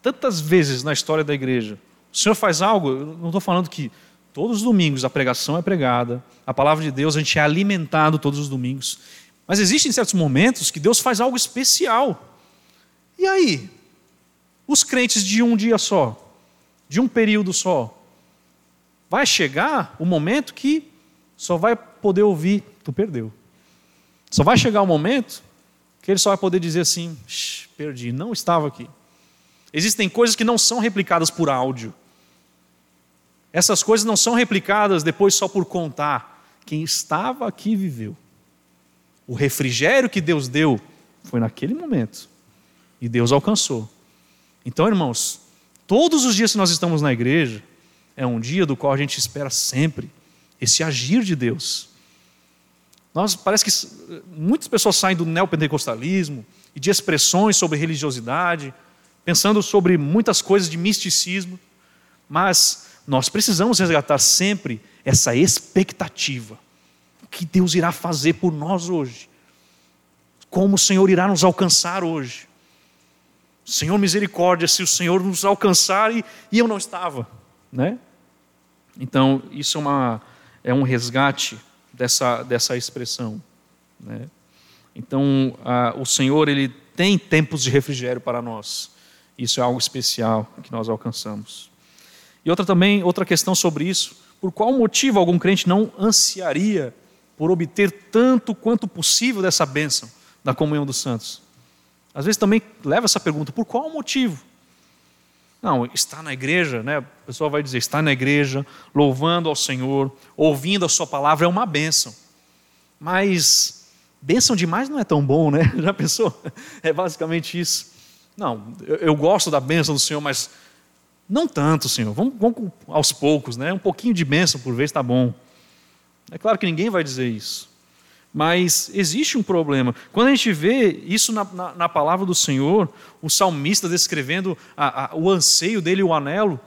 tantas vezes na história da igreja, o Senhor faz algo, eu não estou falando que todos os domingos a pregação é pregada, a palavra de Deus a gente é alimentado todos os domingos, mas existem certos momentos que Deus faz algo especial. E aí? Os crentes de um dia só, de um período só, vai chegar o momento que só vai poder ouvir, tu perdeu. Só vai chegar o momento que ele só vai poder dizer assim: perdi, não estava aqui. Existem coisas que não são replicadas por áudio. Essas coisas não são replicadas depois só por contar. Quem estava aqui viveu. O refrigério que Deus deu foi naquele momento. E Deus alcançou. Então, irmãos, todos os dias que nós estamos na igreja, é um dia do qual a gente espera sempre esse agir de Deus. Nós parece que muitas pessoas saem do neopentecostalismo e de expressões sobre religiosidade, pensando sobre muitas coisas de misticismo, mas nós precisamos resgatar sempre essa expectativa. O que Deus irá fazer por nós hoje? Como o Senhor irá nos alcançar hoje? Senhor misericórdia, se o Senhor nos alcançar e, e eu não estava, né? Então, isso é, uma, é um resgate dessa, dessa expressão. Né? Então, a, o Senhor ele tem tempos de refrigério para nós. Isso é algo especial que nós alcançamos. E outra também, outra questão sobre isso, por qual motivo algum crente não ansiaria por obter tanto quanto possível dessa bênção da comunhão dos santos? Às vezes também leva essa pergunta, por qual motivo? Não, está na igreja, né? Pessoal vai dizer, está na igreja, louvando ao Senhor, ouvindo a sua palavra, é uma bênção. Mas bênção demais não é tão bom, né? <laughs> Já pensou? É basicamente isso. Não, eu, eu gosto da bênção do Senhor, mas não tanto, Senhor. Vamos, vamos aos poucos, né? Um pouquinho de bênção por vez está bom. É claro que ninguém vai dizer isso. Mas existe um problema. Quando a gente vê isso na, na, na palavra do Senhor, o salmista descrevendo a, a, o anseio dele, o anelo,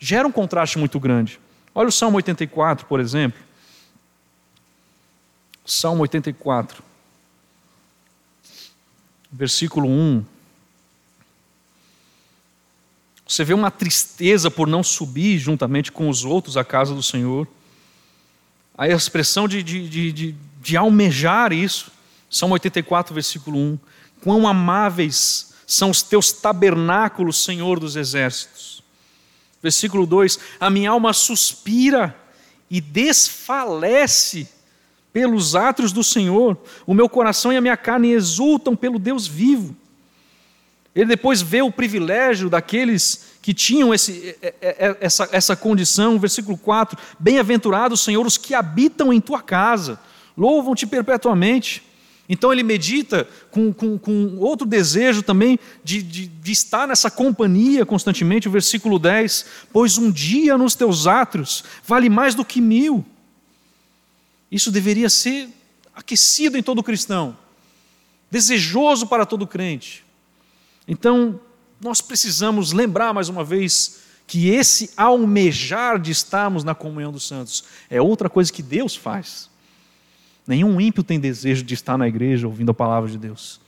gera um contraste muito grande. Olha o Salmo 84, por exemplo. Salmo 84, versículo 1. Você vê uma tristeza por não subir juntamente com os outros à casa do Senhor. A expressão de, de, de, de almejar isso. Salmo 84, versículo 1. Quão amáveis são os teus tabernáculos, Senhor dos exércitos. Versículo 2: A minha alma suspira e desfalece pelos atos do Senhor, o meu coração e a minha carne exultam pelo Deus vivo. Ele depois vê o privilégio daqueles que tinham esse, essa, essa condição, versículo 4: Bem-aventurados, Senhor, os que habitam em tua casa louvam-te perpetuamente. Então ele medita com, com, com outro desejo também de, de, de, estar nessa companhia constantemente, o versículo 10: Pois um dia nos teus átrios vale mais do que mil. Isso deveria ser aquecido em todo cristão, desejoso para todo crente. Então, nós precisamos lembrar mais uma vez que esse almejar de estarmos na comunhão dos santos é outra coisa que Deus faz. Nenhum ímpio tem desejo de estar na igreja ouvindo a palavra de Deus.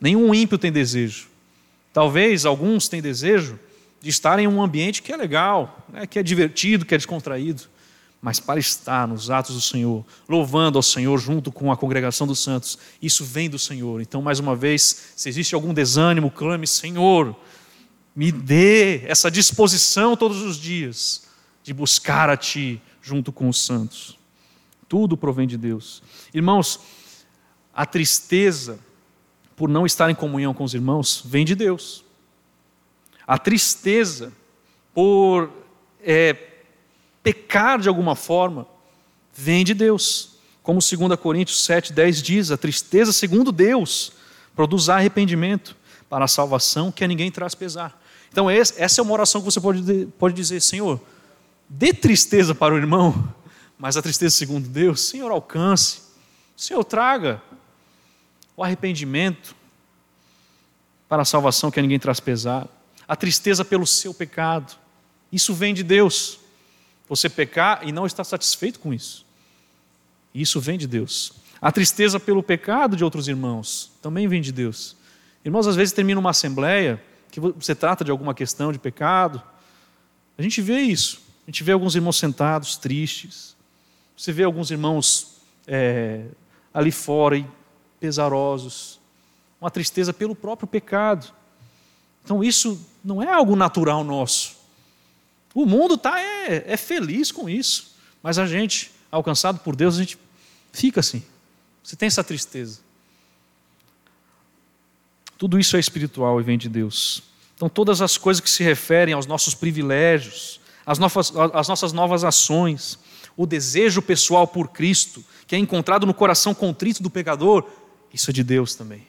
Nenhum ímpio tem desejo. Talvez alguns tenham desejo de estar em um ambiente que é legal, né, que é divertido, que é descontraído, mas para estar nos atos do Senhor, louvando ao Senhor junto com a congregação dos santos, isso vem do Senhor. Então, mais uma vez, se existe algum desânimo, clame: Senhor, me dê essa disposição todos os dias de buscar a Ti junto com os santos. Tudo provém de Deus. Irmãos, a tristeza por não estar em comunhão com os irmãos vem de Deus. A tristeza por é, pecar de alguma forma vem de Deus. Como 2 Coríntios 7, 10 diz: a tristeza, segundo Deus, produz arrependimento para a salvação que a ninguém traz pesar. Então, essa é uma oração que você pode, pode dizer: Senhor, dê tristeza para o irmão, mas a tristeza segundo Deus, Senhor, alcance, Senhor, traga o arrependimento para a salvação que a ninguém traz pesar, a tristeza pelo seu pecado, isso vem de Deus. Você pecar e não estar satisfeito com isso. Isso vem de Deus. A tristeza pelo pecado de outros irmãos também vem de Deus. Irmãos, às vezes termina uma assembleia que você trata de alguma questão de pecado. A gente vê isso. A gente vê alguns irmãos sentados, tristes. Você vê alguns irmãos é, ali fora e pesarosos. Uma tristeza pelo próprio pecado. Então isso não é algo natural nosso. O mundo está é, é feliz com isso. Mas a gente, alcançado por Deus, a gente fica assim. Você tem essa tristeza. Tudo isso é espiritual e vem de Deus. Então, todas as coisas que se referem aos nossos privilégios, às nossas, às nossas novas ações, o desejo pessoal por Cristo, que é encontrado no coração contrito do pecador, isso é de Deus também.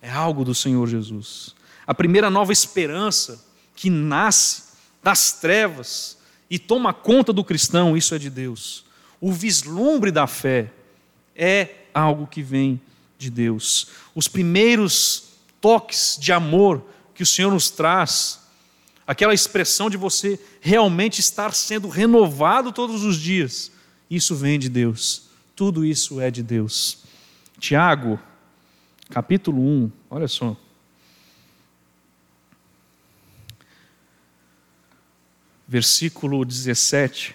É algo do Senhor Jesus. A primeira nova esperança que nasce das trevas e toma conta do cristão, isso é de Deus. O vislumbre da fé é algo que vem de Deus. Os primeiros toques de amor que o Senhor nos traz, aquela expressão de você realmente estar sendo renovado todos os dias, isso vem de Deus. Tudo isso é de Deus. Tiago, capítulo 1, olha só. Versículo 17.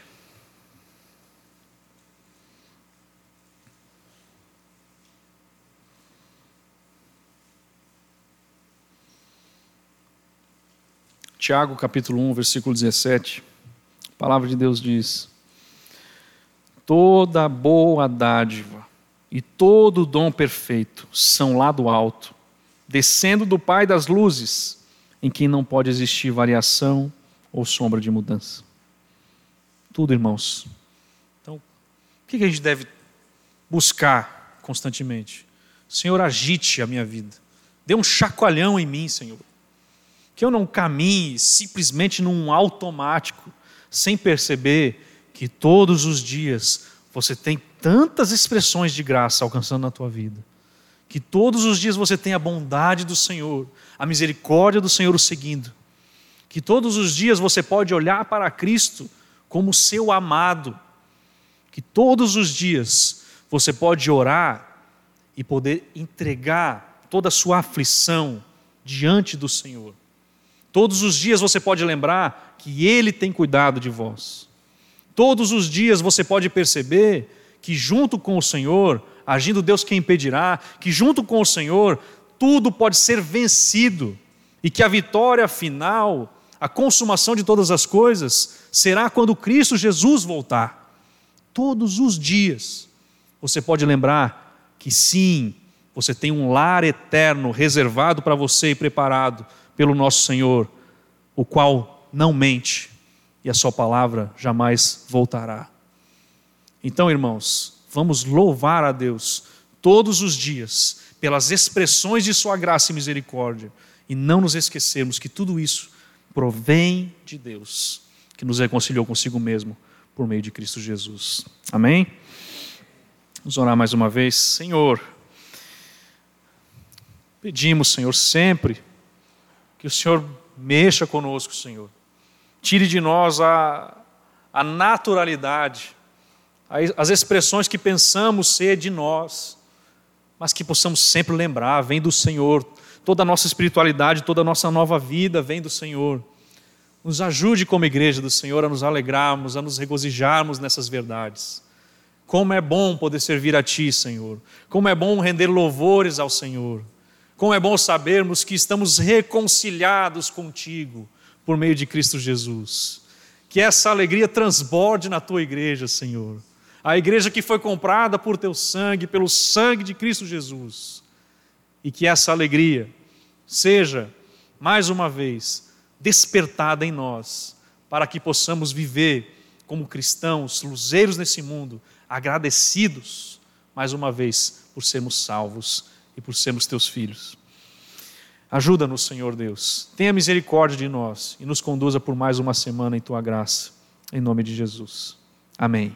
Tiago capítulo 1, versículo 17, a palavra de Deus diz: Toda boa dádiva e todo dom perfeito são lá do alto, descendo do Pai das luzes, em quem não pode existir variação ou sombra de mudança. Tudo, irmãos. Então, o que a gente deve buscar constantemente? Senhor, agite a minha vida. Dê um chacoalhão em mim, Senhor que eu não caminhe simplesmente num automático, sem perceber que todos os dias você tem tantas expressões de graça alcançando na tua vida. Que todos os dias você tem a bondade do Senhor, a misericórdia do Senhor o seguindo. Que todos os dias você pode olhar para Cristo como seu amado. Que todos os dias você pode orar e poder entregar toda a sua aflição diante do Senhor. Todos os dias você pode lembrar que Ele tem cuidado de vós. Todos os dias você pode perceber que, junto com o Senhor, agindo Deus quem impedirá, que junto com o Senhor tudo pode ser vencido e que a vitória final, a consumação de todas as coisas, será quando Cristo Jesus voltar. Todos os dias você pode lembrar que sim, você tem um lar eterno reservado para você e preparado pelo nosso Senhor, o qual não mente e a sua palavra jamais voltará. Então, irmãos, vamos louvar a Deus todos os dias pelas expressões de sua graça e misericórdia e não nos esquecermos que tudo isso provém de Deus, que nos reconciliou consigo mesmo por meio de Cristo Jesus. Amém? Vamos orar mais uma vez. Senhor, pedimos, Senhor, sempre que o Senhor mexa conosco, Senhor. Tire de nós a, a naturalidade, as expressões que pensamos ser de nós, mas que possamos sempre lembrar, vem do Senhor. Toda a nossa espiritualidade, toda a nossa nova vida vem do Senhor. Nos ajude como igreja do Senhor a nos alegrarmos, a nos regozijarmos nessas verdades. Como é bom poder servir a Ti, Senhor. Como é bom render louvores ao Senhor. Como é bom sabermos que estamos reconciliados contigo por meio de Cristo Jesus. Que essa alegria transborde na tua igreja, Senhor. A igreja que foi comprada por teu sangue, pelo sangue de Cristo Jesus. E que essa alegria seja, mais uma vez, despertada em nós, para que possamos viver como cristãos, luzeiros nesse mundo, agradecidos, mais uma vez, por sermos salvos e por sermos teus filhos. Ajuda-nos, Senhor Deus. Tenha misericórdia de nós e nos conduza por mais uma semana em tua graça. Em nome de Jesus. Amém.